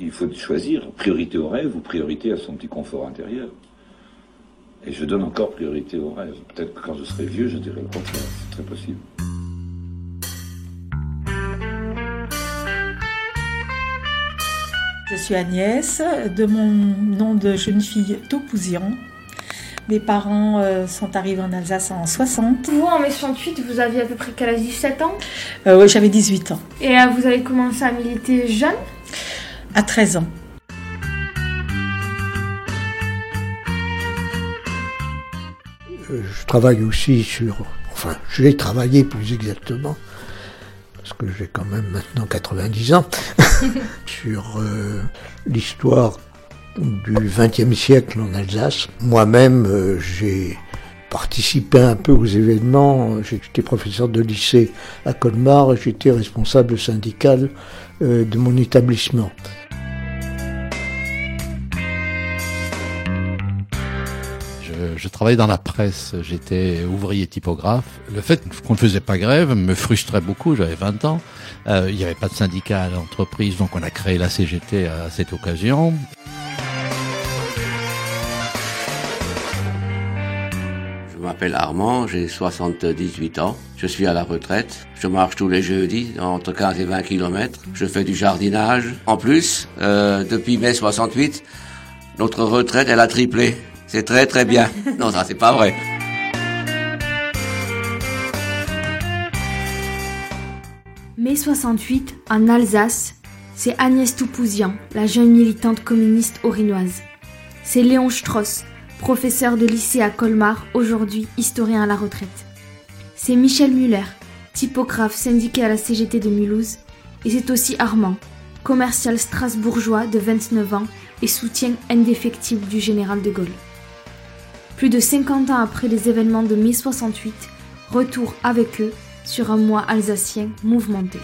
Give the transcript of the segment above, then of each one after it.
il faut choisir priorité au rêve ou priorité à son petit confort intérieur. Et je donne encore priorité au rêve. Peut-être que quand je serai vieux, je dirai le contraire. C'est très possible. Je suis Agnès, de mon nom de jeune fille Topouzian. Mes parents euh, sont arrivés en Alsace en 60. Vous, en mai 68, vous aviez à peu près quel âge? 17 ans? Euh, Oui, j'avais 18 ans. Et euh, vous avez commencé à militer jeune? À 13 ans. Je travaille aussi sur... Enfin, j'ai travaillé plus exactement parce que j'ai quand même maintenant 90 ans, sur l'histoire du XXe siècle en Alsace. Moi-même, euh, j'ai participé un peu aux événements. J'étais professeur de lycée à Colmar et j'étais responsable syndical euh, de mon établissement. Je, travaillais dans la presse, j'étais ouvrier typographe. Le fait qu'on ne faisait pas grève me frustrait beaucoup, j'avais 20 ans. Euh, il n'y avait pas de syndicat à l'entreprise, donc on a créé la CGT à cette occasion. Je m'appelle Armand, j'ai 78 ans. Je suis à la retraite. Je marche tous les jeudis, entre 15 et 20 km. Je fais du jardinage. En plus, euh, depuis mai 68, notre retraite, elle a triplé. C'est très très bien. Non, ça c'est pas vrai. Mai 68, en Alsace, c'est Agnès Toupouzian, la jeune militante communiste orinoise. C'est Léon Strauss, professeur de lycée à Colmar, aujourd'hui historien à la retraite. C'est Michel Muller, typographe syndiqué à la CGT de Mulhouse, et c'est aussi Armand, commercial strasbourgeois de 29 ans et soutien indéfectible du général de Gaulle. Plus de 50 ans après les événements de mai 68, retour avec eux sur un mois alsacien mouvementé.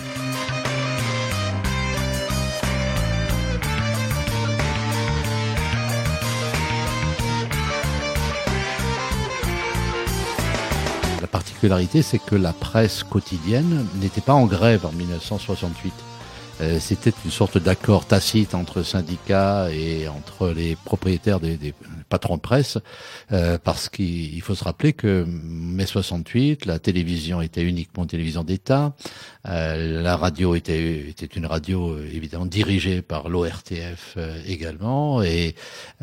particularité, c'est que la presse quotidienne n'était pas en grève en 1968. Euh, c'était une sorte d'accord tacite entre syndicats et entre les propriétaires des patrons de presse, euh, parce qu'il faut se rappeler que mai 68, la télévision était uniquement une télévision d'État, euh, la radio était, était une radio évidemment dirigée par l'ORTF également, et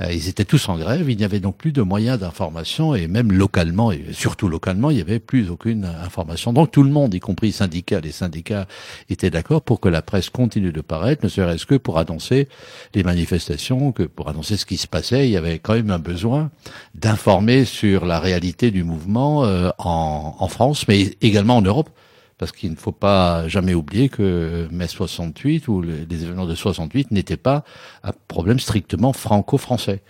ils étaient tous en grève. Il n'y avait donc plus de moyens d'information, et même localement, et surtout localement, il n'y avait plus aucune information. Donc tout le monde, y compris syndicats, les syndicats étaient d'accord pour que la presse continue de paraître, ne serait-ce que pour annoncer les manifestations, que pour annoncer ce qui se passait. Il y avait quand même un besoin d'informer sur la réalité du mouvement euh, en, en, France, mais également en Europe. Parce qu'il ne faut pas jamais oublier que mai 68 ou les événements de 68 n'étaient pas un problème strictement franco-français.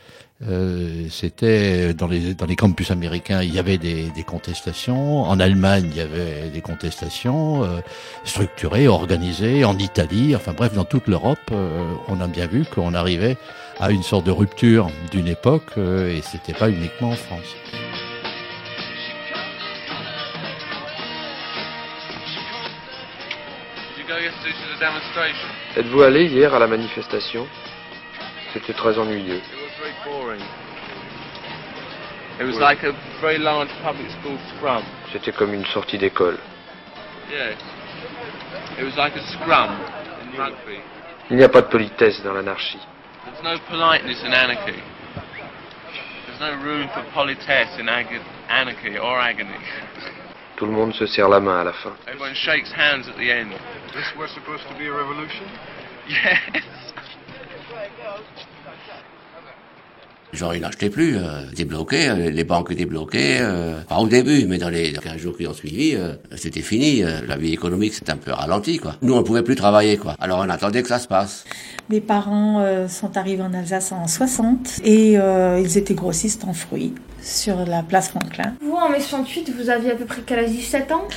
Euh, c'était dans les dans les campus américains, il y avait des, des contestations. En Allemagne, il y avait des contestations euh, structurées, organisées. En Italie, enfin bref, dans toute l'Europe, euh, on a bien vu qu'on arrivait à une sorte de rupture d'une époque, euh, et c'était pas uniquement en France. Êtes-vous allé hier à la manifestation? C'était très ennuyeux. It was like a very large public school scrum. C'était comme une sortie d'école. Yeah. It was like a scrum in rugby. Il n'y a pas de politesse dans l'anarchie. There's no politeness in anarchy. There's no room for politesse in ag- anarchy or agony. Tout le monde se serre la main à la fin. Everyone shakes hands at the end. This was supposed to be a revolution? Yes. Gens, ils n'achetaient plus, euh, c'était bloqué, euh, les banques étaient bloquées, euh, pas au début, mais dans les 15 jours qui ont suivi, euh, c'était fini, euh, la vie économique s'est un peu ralentie, quoi. Nous, on pouvait plus travailler, quoi. Alors on attendait que ça se passe. Mes parents sont arrivés en Alsace en 60 et ils étaient grossistes en fruits sur la place Franklin. Vous, en mai 68, vous aviez à peu près quel âge? 17 ans?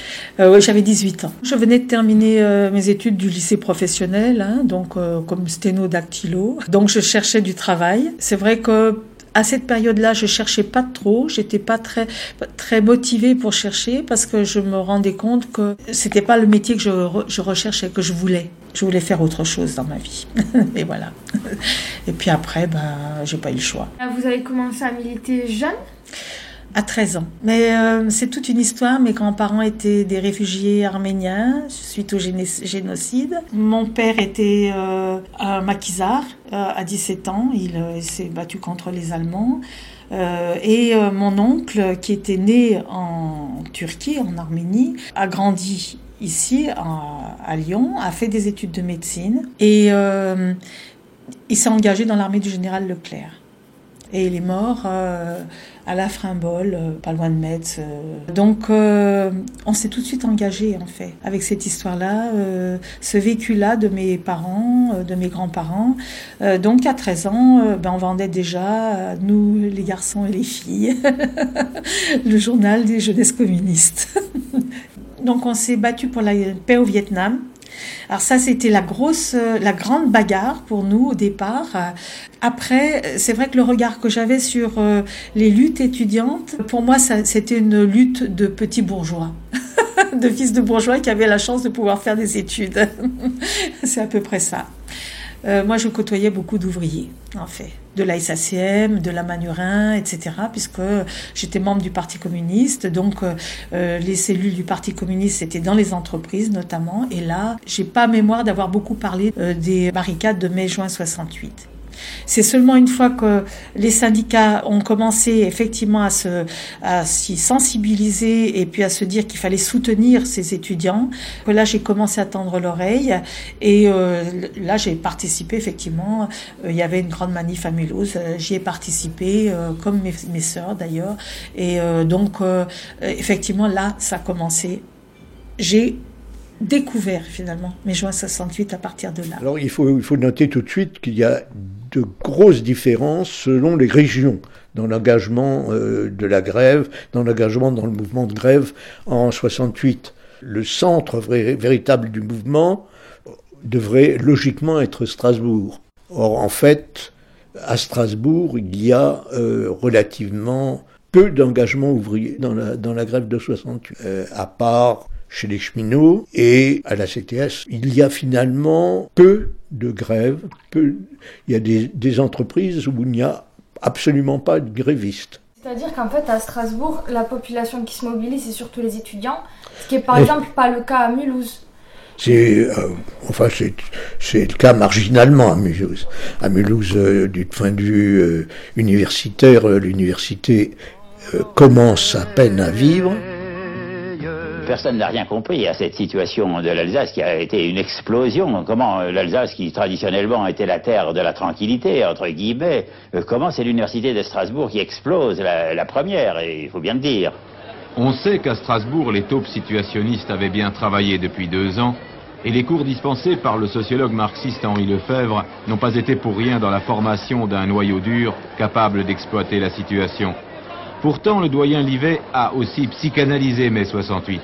Euh, oui, j'avais 18 ans. Je venais de terminer euh, mes études du lycée professionnel, hein, donc euh, comme sténodactylo. Donc je cherchais du travail. C'est vrai que à cette période-là, je cherchais pas trop, j'étais pas très très motivée pour chercher parce que je me rendais compte que c'était pas le métier que je, je recherchais, que je voulais. Je voulais faire autre chose dans ma vie. et voilà. Et puis après, ben, j'ai pas eu le choix. Vous avez commencé à militer jeune? À 13 ans. Mais euh, c'est toute une histoire. Mes grands-parents étaient des réfugiés arméniens suite au génocide. Mon père était euh, un maquisard euh, à 17 ans. Il, s'est battu contre les Allemands. et mon oncle, qui était né en Turquie, en Arménie, a grandi ici, à Lyon, a fait des études de médecine et il s'est engagé dans l'armée du général Leclerc. Et il est mort euh, à la Frimbol, euh, pas loin de Metz. Euh. Donc on s'est tout de suite engagé en fait avec cette histoire-là, ce vécu-là de mes parents, de mes grands-parents. donc à 13 ans, ben, on vendait déjà, nous les garçons et les filles, le journal des jeunesses communistes. donc on s'est battu pour la paix au Vietnam. Alors ça, c'était la grosse, euh, la grande bagarre pour nous au départ. Après, c'est vrai que le regard que j'avais sur euh, les luttes étudiantes, pour moi, c'était une lutte de petits bourgeois. de fils de bourgeois qui avaient la chance de pouvoir faire des études. c'est à peu près ça. Euh, moi, je côtoyais beaucoup d'ouvriers, en fait, de la SACM, de la Manurin, etc., puisque j'étais membre du Parti communiste. Donc, euh, euh, les cellules du Parti communiste, c'était dans les entreprises, notamment. Et là, j'ai pas mémoire d'avoir beaucoup parlé des barricades de mai-juin 68. C'est seulement une fois que les syndicats ont commencé effectivement à se, à s'y sensibiliser et puis à se dire qu'il fallait soutenir ces étudiants que là j'ai commencé à tendre l'oreille et euh, là j'ai participé effectivement. Euh, il y avait une grande manif à Mulhouse, euh, j'y ai participé comme mes, mes sœurs d'ailleurs et donc effectivement là ça a commencé. J'ai découvert finalement mes juin 68 à partir de là. Alors il faut, il faut noter tout de suite qu'il y a de grosses différences selon les régions dans l'engagement euh, de la grève, dans l'engagement dans le mouvement de grève en 68. Le centre véritable du mouvement devrait logiquement être Strasbourg. Or, en fait, à Strasbourg, il y a euh, relativement peu d'engagement ouvrier dans la, grève de 68, euh, à part chez les cheminots et à la CTS, il y a finalement peu de grèves, peu, il y a des, entreprises où il n'y a absolument pas de grévistes. C'est-à-dire qu'en fait, à Strasbourg, la population qui se mobilise, c'est surtout les étudiants, ce qui est par exemple pas le cas à Mulhouse. C'est euh, enfin c'est le cas marginalement à Mulhouse. À Mulhouse, euh, du point de vue euh, universitaire, l'université commence à peine à vivre. Personne n'a rien compris à cette situation de l'Alsace qui a été une explosion. Comment euh, l'Alsace, qui traditionnellement était la terre de la tranquillité, entre guillemets, euh, comment c'est l'université de Strasbourg qui explose la, première, et il faut bien le dire. On sait qu'à Strasbourg, les taupes situationnistes avaient bien travaillé depuis deux ans, et les cours dispensés par le sociologue marxiste Henri Lefebvre n'ont pas été pour rien dans la formation d'un noyau dur capable d'exploiter la situation. Pourtant, le doyen Livet a aussi psychanalysé mai 68.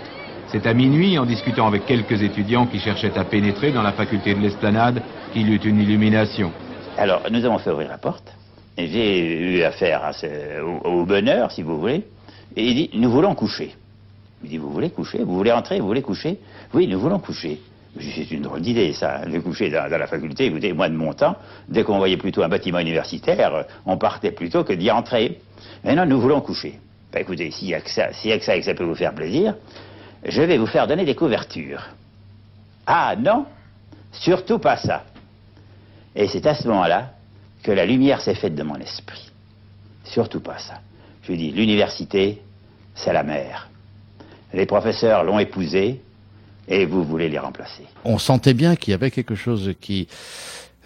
C'est à minuit, en discutant avec quelques étudiants qui cherchaient à pénétrer dans la faculté de l'esplanade, qu'il eut une illumination. Alors, nous avons fait ouvrir la porte. J'ai eu affaire au, bonheur, si vous voulez. Et il dit, nous voulons coucher. Il dit, vous voulez coucher? Vous voulez entrer? Vous voulez coucher? Oui, nous voulons coucher. C'est une drôle d'idée, ça, de coucher dans, la faculté. Écoutez, moi, de mon temps, dès qu'on voyait plutôt un bâtiment universitaire, on partait plutôt que d'y entrer. Maintenant, nous voulons coucher. Ben, écoutez, s'il ça, s'il y a que ça et que ça peut vous faire plaisir, je vais vous faire donner des couvertures. Ah non, surtout pas ça. Et c'est à ce moment-là que la lumière s'est faite de mon esprit. Surtout pas ça. Je lui dis, l'université, c'est la mer. Les professeurs l'ont épousée et vous voulez les remplacer. On sentait bien qu'il y avait quelque chose qui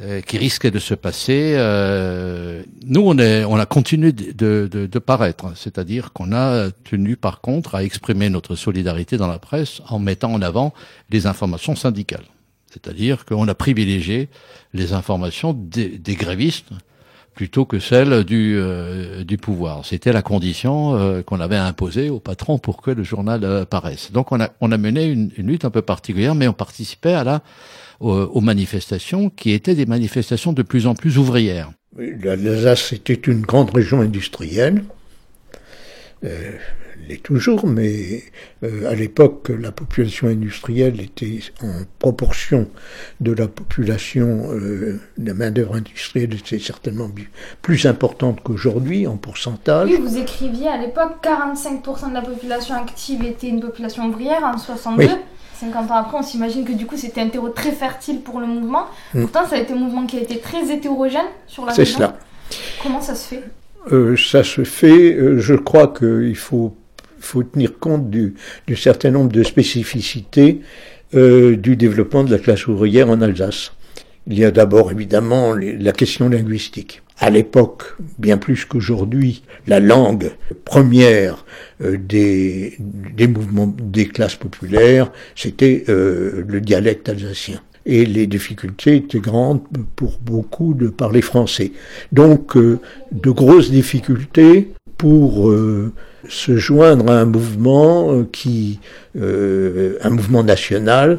euh, risquait de se passer. Euh, nous, on, a continué de, paraître, c'est-à-dire qu'on a tenu par contre à exprimer notre solidarité dans la presse en mettant en avant les informations syndicales. C'est-à-dire qu'on a privilégié les informations des grévistes plutôt que celles du, euh, du pouvoir. C'était la condition qu'on avait imposée au patron pour que le journal paraisse. Donc on a, mené une, lutte un peu particulière, mais on participait à la aux, manifestations qui étaient des manifestations de plus en plus ouvrières. L'Alsace était une grande région industrielle. Euh, l'est toujours, mais euh, à l'époque, la population industrielle était en proportion de la population, euh, de la main-d'œuvre industrielle était certainement plus importante qu'aujourd'hui en pourcentage. Oui, vous écriviez à l'époque 45% de la population active était une population ouvrière en 62. 50 ans après, on s'imagine que du coup c'était un terreau très fertile pour le mouvement. Mm. Pourtant, ça a été un mouvement qui a été très hétérogène sur la. C'est cela. Comment ça se fait? Euh, Ça se fait, euh, je crois qu'il faut, faut tenir compte du, du, certain nombre de spécificités euh, du développement de la classe ouvrière en Alsace. Il y a d'abord évidemment la question linguistique. À l'époque, bien plus qu'aujourd'hui, la langue première euh, des, des mouvements des classes populaires, c'était le dialecte alsacien et les difficultés étaient grandes pour beaucoup de parler français. Donc euh, de grosses difficultés pour se joindre à un mouvement qui, un mouvement national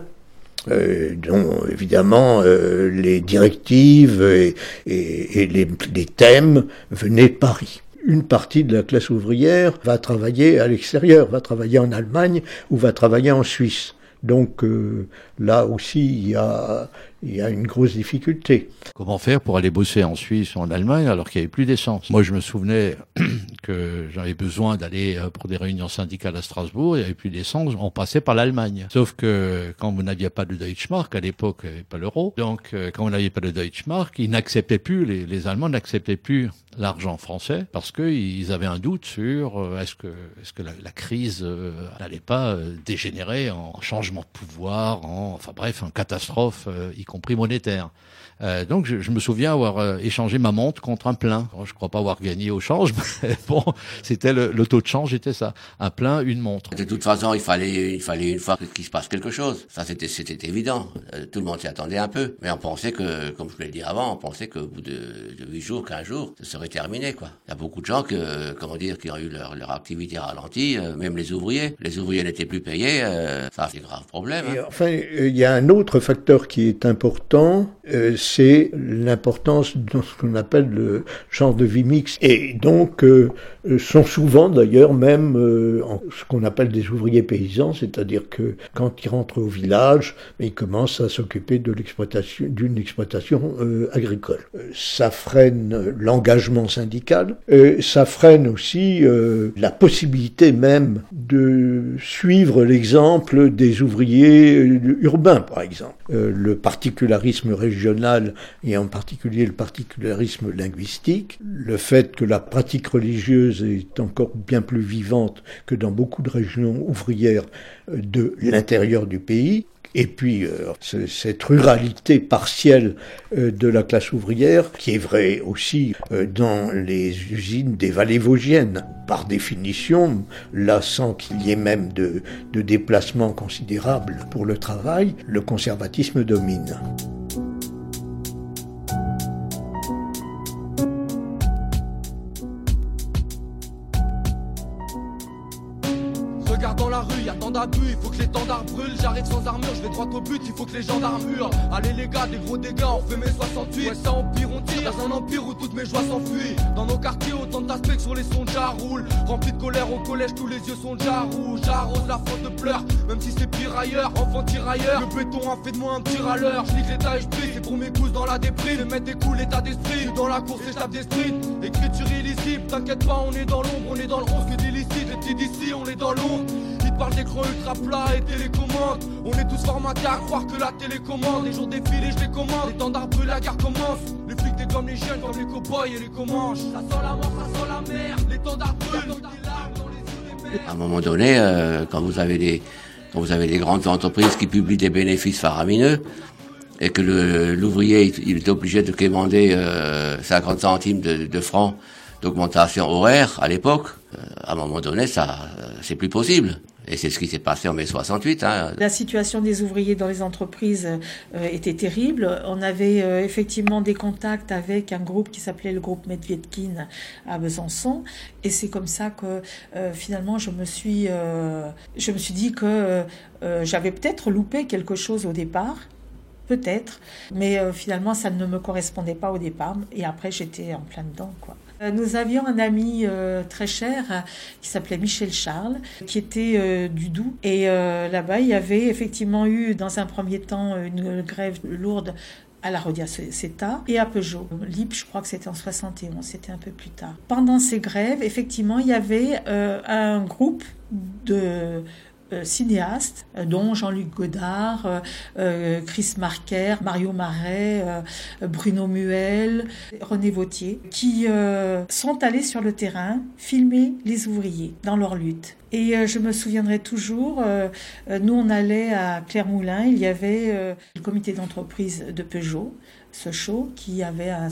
euh, dont évidemment euh, les directives et, les, thèmes venaient de Paris. Une partie de la classe ouvrière va travailler à l'extérieur, va travailler en Allemagne ou va travailler en Suisse. Donc euh, là aussi, il y a, une grosse difficulté. Comment faire pour aller bosser en Suisse ou en Allemagne alors qu'il n'y avait plus d'essence? Moi, je me souvenais que j'avais besoin d'aller euh, pour des réunions syndicales à Strasbourg, il n'y avait plus d'essence, on passait par l'Allemagne. Sauf que quand vous n'aviez pas de Deutschmark, à l'époque, il n'y avait pas l'euro, donc euh, quand vous n'aviez pas de Deutschmark, ils n'acceptaient plus, les, Allemands n'acceptaient plus l'argent français parce qu'ils avaient un doute sur euh, est-ce que, la, crise n'allait pas dégénérer en changement de pouvoir, enfin bref, en catastrophe, y compris monétaire. Euh, donc je, je, me souviens avoir euh, échangé ma montre contre un plein. je crois pas avoir gagné au change, mais bon, c'était le, le, taux de change, était ça, un plein, une montre. De toute façon, il fallait, il fallait une fois qu'il se passe quelque chose. Ça, c'était, c'était évident. Euh, tout le monde s'y attendait un peu, mais on pensait que, comme je l'ai dit avant, on pensait qu'au bout de, de 8 jours, 15 jours, ça serait terminé, quoi. Il y a beaucoup de gens que, comment dire, qui ont eu leur, leur activité ralentie, même les ouvriers. Les ouvriers n'étaient plus payés, ça c'est grave problème. Hein. enfin, il y a un autre facteur qui est important, c'est l'importance de ce qu'on appelle le genre de vie mixte. Et donc, euh, sont souvent d'ailleurs même euh, ce qu'on appelle des ouvriers paysans, c'est-à-dire que quand ils rentrent au village, ils commencent à s'occuper de l'exploitation, d'une exploitation euh, agricole. Ça freine l'engagement syndical, ça freine aussi la possibilité même de suivre l'exemple des ouvriers urbains, par exemple. le particularisme régional et en particulier le particularisme linguistique, le fait que la pratique religieuse est encore bien plus vivante que dans beaucoup de régions ouvrières de l'intérieur du pays, et puis euh, cette ruralité partielle euh, de la classe ouvrière, qui est vrai aussi euh, dans les usines des vallées vosgiennes. Par définition, là sans qu'il y ait même de, de déplacements considérables pour le travail, le conservatisme domine. Il faut que l'étendard brûle, j'arrive sans armure, je vais droit au but, il faut que les gendarmes hurlent. Allez les gars, des gros dégâts, on fait mes 68. Ouais, ça empire, on tire dans un empire où toutes mes joies s'enfuient. Dans nos quartiers, autant d'aspects sur les sons déjà roulent. Rempli de colère au collège, tous les yeux sont déjà rouges. J'arrose la faute de pleurs, même si c'est pire ailleurs. Enfant tirailleur, le béton a fait de moi un petit râleur. Je l'état HP, c'est pour mes coups dans la déprime. Les mettre des coups, l'état d'esprit. Dans la course, et je tape des streets. Écriture illicite, t'inquiète pas, on est dans l'ombre, on est dans le 11 que d'illicite. Les petits d'ici, on est dans l'ombre. Ils te parlent d'écran ultra plat et télécommande. On est tous formatés à croire que la télécommande. Les jours défilés, je les commande. Les tendards brûlent, la guerre commence. Les flics des comme les jeunes, comme les cow-boys et les comanches. Ça sent la mort, ça sent la mer. Les tendards brûlent, À un moment donné, euh, quand vous avez des quand vous avez des grandes entreprises qui publient des bénéfices faramineux et que l'ouvrier il est obligé de commander euh, 50 centimes de, de francs d'augmentation horaire à l'époque, euh, à un moment donné, ça euh, c'est plus possible. Et c'est ce qui s'est passé en mai 68. Hein. La situation des ouvriers dans les entreprises euh, était terrible. On avait euh, effectivement des contacts avec un groupe qui s'appelait le groupe Medvedkin à Besançon. Et c'est comme ça que euh, finalement je me suis, je me suis dit que j'avais peut-être loupé quelque chose au départ peut-être, mais finalement ça ne me correspondait pas au départ et après j'étais en plein dedans quoi. Euh, nous avions un ami euh, très cher qui s'appelait Michel Charles, qui était du Doubs. Et là-bas, il y avait effectivement eu, dans un premier temps, une grève lourde à la Rodia CETA et à Peugeot. LIP, je crois que c'était en 71, c'était un peu plus tard. Pendant ces grèves, effectivement, il y avait un groupe de euh, cinéastes, euh, dont Jean-Luc Godard, euh, Chris Marker, Mario Marais, Bruno Muel, René Vautier, qui sont allés sur le terrain filmer les ouvriers dans leur lutte. Et je me souviendrai toujours, nous on allait à Clermont-Moulin, il y avait le comité d'entreprise de Peugeot, ce show, qui avait un,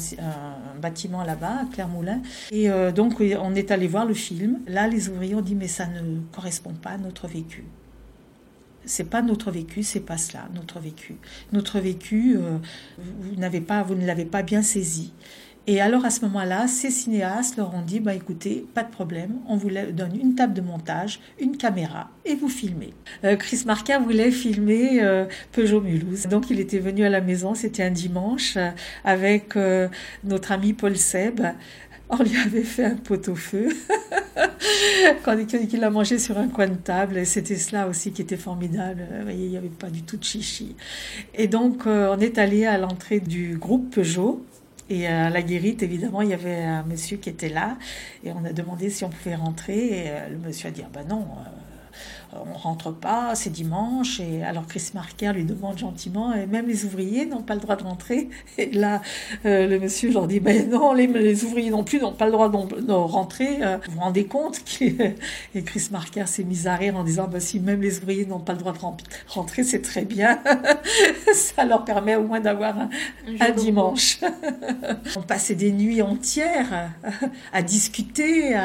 bâtiment là-bas, à Clermont-Moulin. Et donc on est allé voir le film. Là, les ouvriers ont dit mais ça ne correspond pas à notre vécu c'est pas notre vécu, c'est pas cela, notre vécu. Notre vécu, euh, vous n'avez pas, vous ne l'avez pas bien saisi. Et alors à ce moment-là, ces cinéastes leur ont dit bah écoutez, pas de problème, on vous donne une table de montage, une caméra et vous filmez. Euh, Chris Marquin voulait filmer euh, Peugeot Mulhouse, donc il était venu à la maison, c'était un dimanche avec notre ami Paul Seb on lui avait fait un pot-au-feu quand il l'a mangé sur un coin de table. C'était cela aussi qui était formidable. Il n'y avait pas du tout de chichi. Et donc, euh, on est allé à l'entrée du groupe Peugeot. Et à la guérite, évidemment, il y avait un monsieur qui était là. Et on a demandé si on pouvait rentrer. Et euh, le monsieur a dit, ah ben non, euh, on rentre pas, c'est dimanche. Et alors Chris Marker lui demande gentiment, et même les ouvriers n'ont pas le droit de rentrer. Et là, euh, le monsieur leur dit, ben non, les, ouvriers non plus n'ont pas le droit de, rentrer. Euh, vous vous rendez compte Et Chris Marker s'est mis à rire en disant, ben, si même les ouvriers n'ont pas le droit de rentrer, c'est très bien. Ça leur permet au moins d'avoir un, dimanche. on passait des nuits entières à discuter.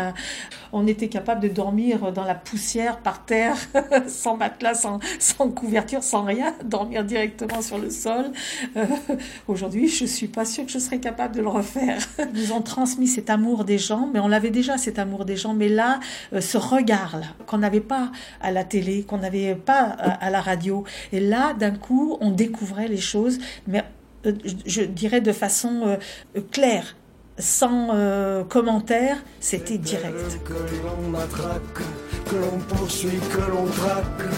On était capable de dormir dans la poussière par terre sans matelas, sans, sans, couverture, sans rien, dormir directement sur le sol. Euh, aujourd'hui, je suis pas sûre que je serais capable de le refaire. Ils nous ont transmis cet amour des gens, mais on l'avait déjà cet amour des gens, mais là, euh, ce regard-là, qu'on n'avait pas à la télé, qu'on n'avait pas à, la radio. Et là, d'un coup, on découvrait les choses, mais euh, je dirais de façon claire sans euh, commentaire, c'était direct. Que l'on matraque, que l'on poursuit, que l'on traque.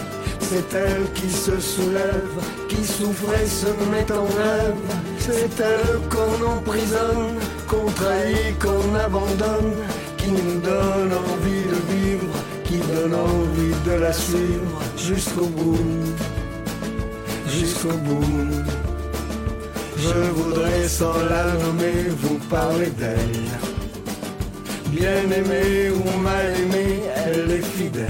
C'est elle qui se soulève, qui souffre et se met en rêve. C'est elle qu'on emprisonne, qu'on trahit, qu'on abandonne, qui nous donne envie de vivre, qui donne envie de la suivre jusqu'au bout, jusqu'au bout. Je voudrais sans la nommer vous parler d'elle. Bien aimée ou mal aimée, elle est fidèle.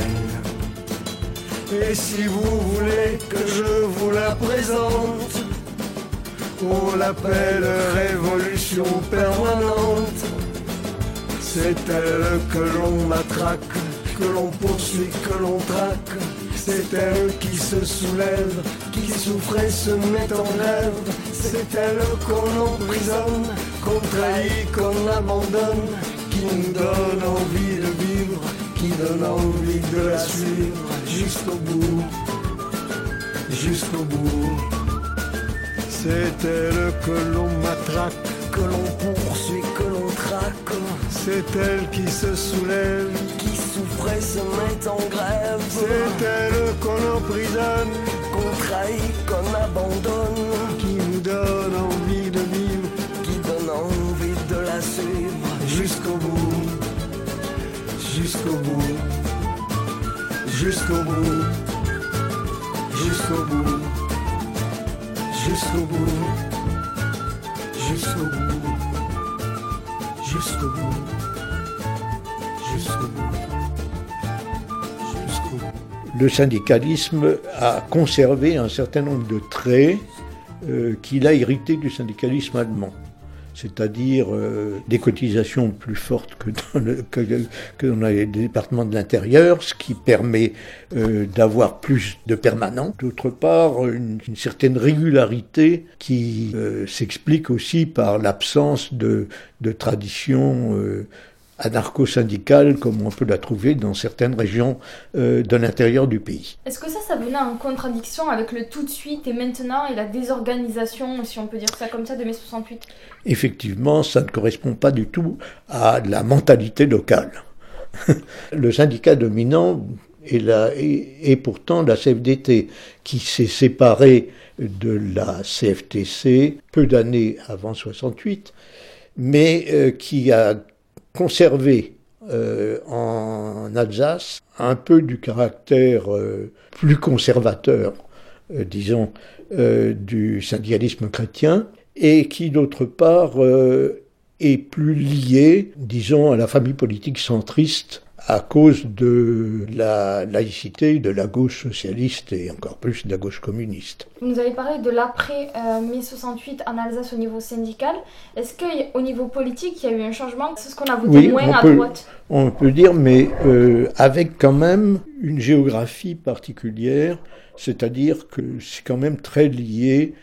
Et si vous voulez que je vous la présente, on l'appelle révolution permanente. C'est elle que l'on matraque, que l'on poursuit, que l'on traque. C'est elle qui se soulève, qui souffre et se met en rêve. C'est elle qu'on emprisonne, qu'on trahit, qu'on abandonne, qui nous donne envie de vivre, qui donne envie de la suivre jusqu'au bout, jusqu'au bout. C'est elle que l'on matraque, que l'on poursuit, que l'on traque. C'est elle qui se soulève, qui souffre et se met en grève. C'est elle qu'on emprisonne, qu'on trahit, qu'on abandonne, qui nous donne envie de vivre, qui donne envie de la suivre jusqu'au bout, jusqu'au bout, jusqu'au bout, jusqu'au bout, jusqu'au bout, jusqu'au bout, jusqu'au bout. le syndicalisme a conservé un certain nombre de traits euh, qu'il a hérités du syndicalisme allemand. C'est-à-dire euh, des cotisations plus fortes que dans, le, que, dans les départements de l'intérieur, ce qui permet euh, d'avoir plus de permanents. D'autre part, une, certaine régularité qui s'explique aussi par l'absence de, de tradition anarcho-syndicale comme on peut la trouver dans certaines régions euh, de l'intérieur du pays. Est-ce que ça, ça venait en contradiction avec le tout de suite et maintenant et la désorganisation, si on peut dire ça comme ça, de mai 68 Effectivement, ça ne correspond pas du tout à la mentalité locale. le syndicat dominant est, la, est, pourtant la CFDT, qui s'est séparée de la CFTC peu d'années avant 68, mais euh, qui a conservé euh, en Alsace un peu du caractère euh, plus conservateur, disons, du syndicalisme chrétien, et qui d'autre part est plus lié, disons, à la famille politique centriste à cause de la laïcité de la gauche socialiste et encore plus de la gauche communiste. Vous nous avez parlé de l'après euh, mai 68 en Alsace au niveau syndical. Est-ce qu'au niveau politique, il y a eu un changement? C'est ce qu'on a voté moins à droite On peut dire, mais euh, avec quand même une géographie particulière, c'est-à-dire que c'est quand même très lié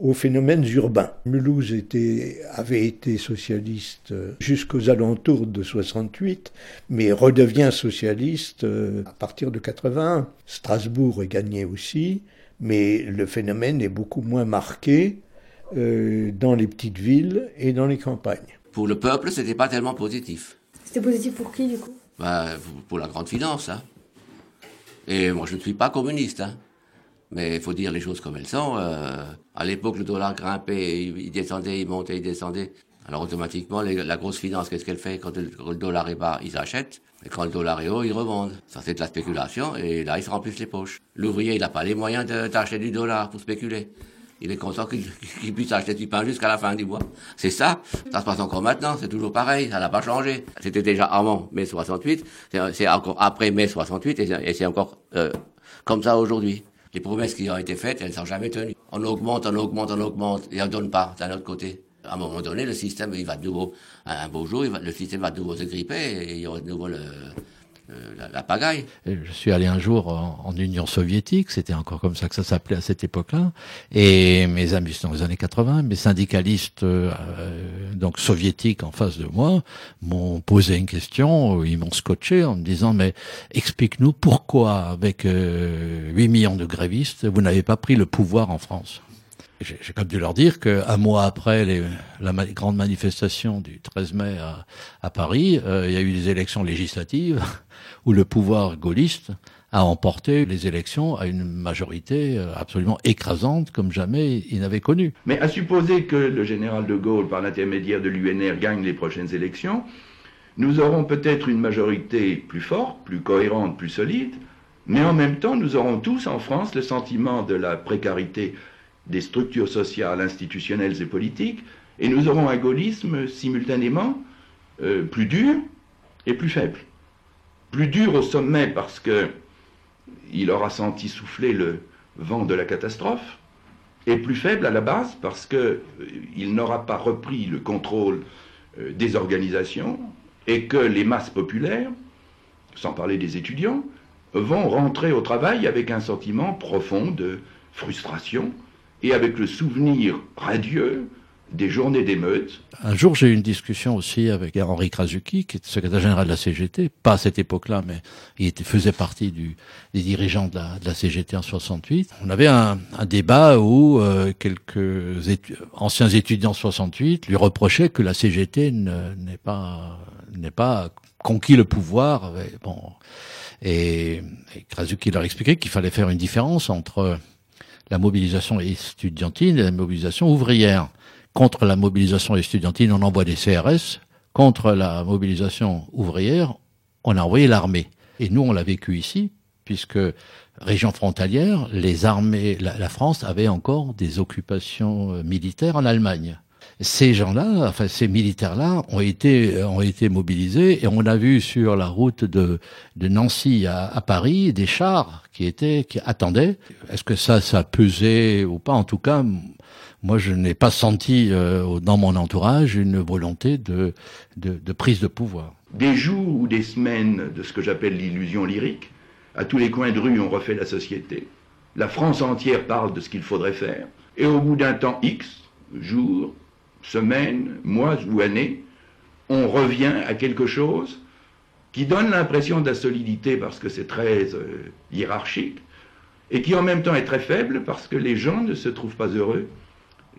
aux phénomènes urbains. Mulhouse était, avait été socialiste euh, jusqu'aux alentours de 68, mais redevient socialiste euh, à partir de 81. Strasbourg est gagné aussi, mais le phénomène est beaucoup moins marqué euh, dans les petites villes et dans les campagnes. Pour le peuple, c'était pas tellement positif. C'était positif pour qui, du coup? Bah, Pour la grande finance. Hein. Et moi, je ne suis pas communiste. Hein. Mais il faut dire les choses comme elles sont. Euh, à l'époque, le dollar grimpait, il, descendait, il montait, il descendait. Alors automatiquement, la grosse finance, qu'est-ce qu'elle fait quand le, dollar est bas? Ils achètent. Et quand le dollar est haut, ils revendent. Ça, c'est de la spéculation. Et là, ils se remplissent les poches. L'ouvrier, il n'a pas les moyens d'acheter du dollar pour spéculer. Il est content qu'il puisse acheter du pain jusqu'à la fin du mois. C'est ça. Ça se passe encore maintenant. C'est toujours pareil. Ça n'a pas changé. C'était déjà avant mai 68. C'est encore après mai 68 et c'est encore euh, comme ça aujourd'hui les promesses qui ont été faites, elles ne sont jamais tenues. On augmente, on augmente, on augmente, et on ne donne pas d'un autre côté. À un moment donné, le système, il va de nouveau, un beau jour, le système va de nouveau se gripper, et il y aura de nouveau le, euh, la, pagaille. Je suis allé un jour en, Union soviétique, c'était encore comme ça que ça s'appelait à cette époque-là, et mes amis, dans les années 80, mes syndicalistes euh, donc soviétiques en face de moi m'ont posé une question, ils m'ont scotché en me disant mais explique-nous pourquoi avec euh, 8 millions de grévistes vous n'avez pas pris le pouvoir en France. J'ai comme dû leur dire qu'un mois après les, la grande manifestation du 13 mai à, à Paris, euh, il y a eu des élections législatives où le pouvoir gaulliste a emporté les élections à une majorité euh, absolument écrasante comme jamais il n'avait connu. Mais à supposer que le général de Gaulle, par l'intermédiaire de l'UNR, gagne les prochaines élections, nous aurons peut-être une majorité plus forte, plus cohérente, plus solide, mais en même temps, nous aurons tous en France le sentiment de la précarité des structures sociales, institutionnelles et politiques, et nous aurons un gaullisme simultanément euh, plus dur et plus faible. Plus dur au sommet parce que il aura senti souffler le vent de la catastrophe, et plus faible à la base parce qu'il euh, n'aura pas repris le contrôle euh, des organisations et que les masses populaires, sans parler des étudiants, vont rentrer au travail avec un sentiment profond de frustration, et avec le souvenir radieux des journées d'émeutes. Un jour, j'ai eu une discussion aussi avec Henri Krasuki, qui était secrétaire général de la CGT, pas à cette époque-là, mais il faisait partie des dirigeants de la, de CGT en 68. On avait un, débat où euh, quelques anciens étudiants 68 lui reprochaient que la CGT n'est pas conquis le pouvoir. bon, et, et Krasuki leur expliquait qu'il fallait faire une différence entre la mobilisation estudiantine et la mobilisation ouvrière. Contre la mobilisation estudiantine, on envoie des CRS. Contre la mobilisation ouvrière, on a envoyé l'armée. Et nous, on l'a vécu ici, puisque région frontalière, les armées, la, France avait encore des occupations euh, militaires en Allemagne. Ces gens-là, enfin ces militaires-là, ont été ont été mobilisés et on a vu sur la route de de Nancy à, à Paris des chars qui étaient qui attendaient. Est-ce que ça ça pesait ou pas? En tout cas, moi je n'ai pas senti euh, dans mon entourage une volonté de, prise de pouvoir. Des jours ou des semaines de ce que j'appelle l'illusion lyrique. À tous les coins de rue, on refait la société. La France entière parle de ce qu'il faudrait faire. Et au bout d'un temps X, jours, semaines, mois ou années, on revient à quelque chose qui donne l'impression de la solidité parce que c'est très euh, hiérarchique, et qui en même temps est très faible parce que les gens ne se trouvent pas heureux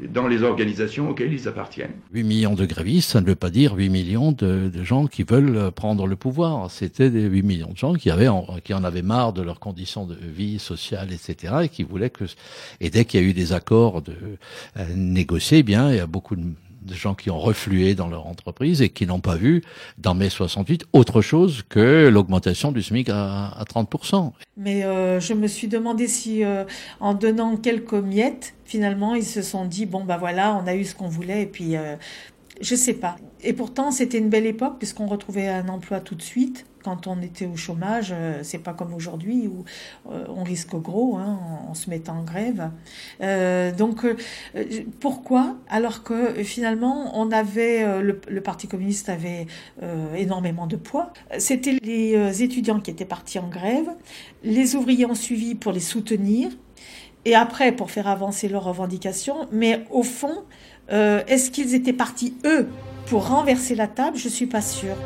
dans les organisations auxquelles ils appartiennent. 8 millions de grévistes, ça ne veut pas dire 8 millions de, gens qui veulent prendre le pouvoir. C'était des 8 millions de gens qui, avaient en, qui en avaient marre de leurs conditions de vie sociale, etc., et qui voulaient que... Et dès qu'il y a eu des accords de, euh, négociés, eh bien, il y a beaucoup de de gens qui ont reflué dans leur entreprise et qui n'ont pas vu dans mai 68 autre chose que l'augmentation du SMIC à, à 30%. Mais euh, je me suis demandé si euh, en donnant quelques miettes, finalement, ils se sont dit, bon, bah voilà, on a eu ce qu'on voulait et puis... Euh, je sais pas. Et pourtant, c'était une belle époque puisqu'on retrouvait un emploi tout de suite quand on était au chômage, euh, c'est pas comme aujourd'hui où euh, on risque gros hein, en, se mettant en grève. Euh, donc pourquoi? Alors que finalement on avait le, le Parti communiste avait énormément de poids. C'était les étudiants qui étaient partis en grève, les ouvriers ont suivi pour les soutenir et après pour faire avancer leurs revendications. Mais au fond, est-ce qu'ils étaient partis eux pour renverser la table? Je suis pas sûre.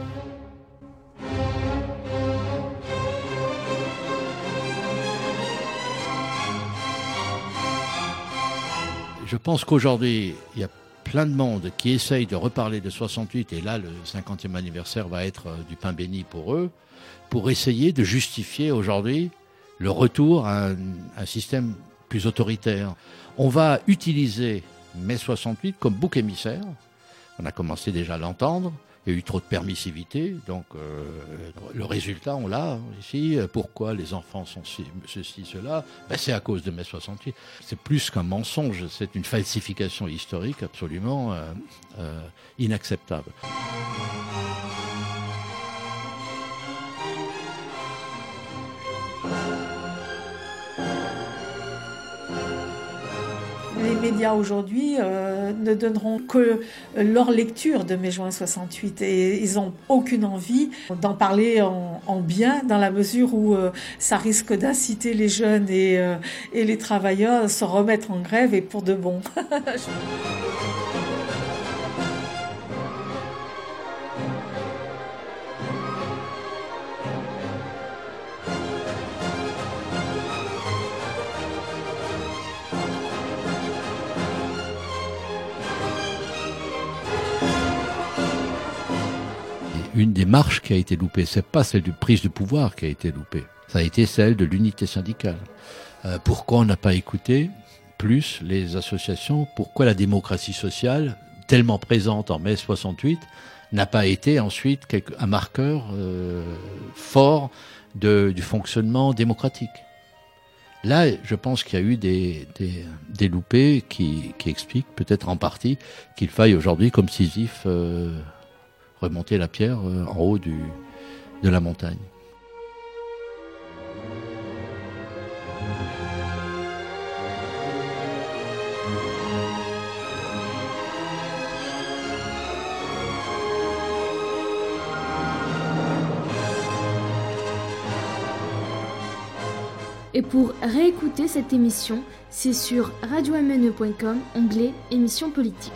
Je pense qu'aujourd'hui, il y a plein de monde qui essaye de reparler de 68, et là, le 50e anniversaire va être euh, du pain béni pour eux, pour essayer de justifier aujourd'hui le retour à un, un, système plus autoritaire. On va utiliser mai 68 comme bouc émissaire. On a commencé déjà à l'entendre. Il y a eu trop de permissivité, donc euh, le résultat, on l'a ici. Pourquoi les enfants sont ceci, cela? Ben, C'est à cause de mai 68. C'est plus qu'un mensonge, c'est une falsification historique absolument euh, euh, inacceptable. Les médias aujourd'hui euh, ne donneront que leur lecture de mai juin 68 et ils n'ont aucune envie d'en parler en, en, bien dans la mesure où euh, ça risque d'inciter les jeunes euh, et les travailleurs à se remettre en grève et pour de bon. marches qui a été loupée. C'est pas celle du prise de pouvoir qui a été loupée. Ça a été celle de l'unité syndicale. Euh, pourquoi on n'a pas écouté plus les associations? Pourquoi la démocratie sociale, tellement présente en mai 68, n'a pas été ensuite un marqueur euh, fort du fonctionnement démocratique? Là, je pense qu'il y a eu des, des, loupés qui, qui expliquent peut-être en partie qu'il faille aujourd'hui, comme Sisyphe, euh, remonter la pierre euh, en haut de la montagne. Et pour réécouter cette émission, c'est sur radiomne.com, onglet émission politique.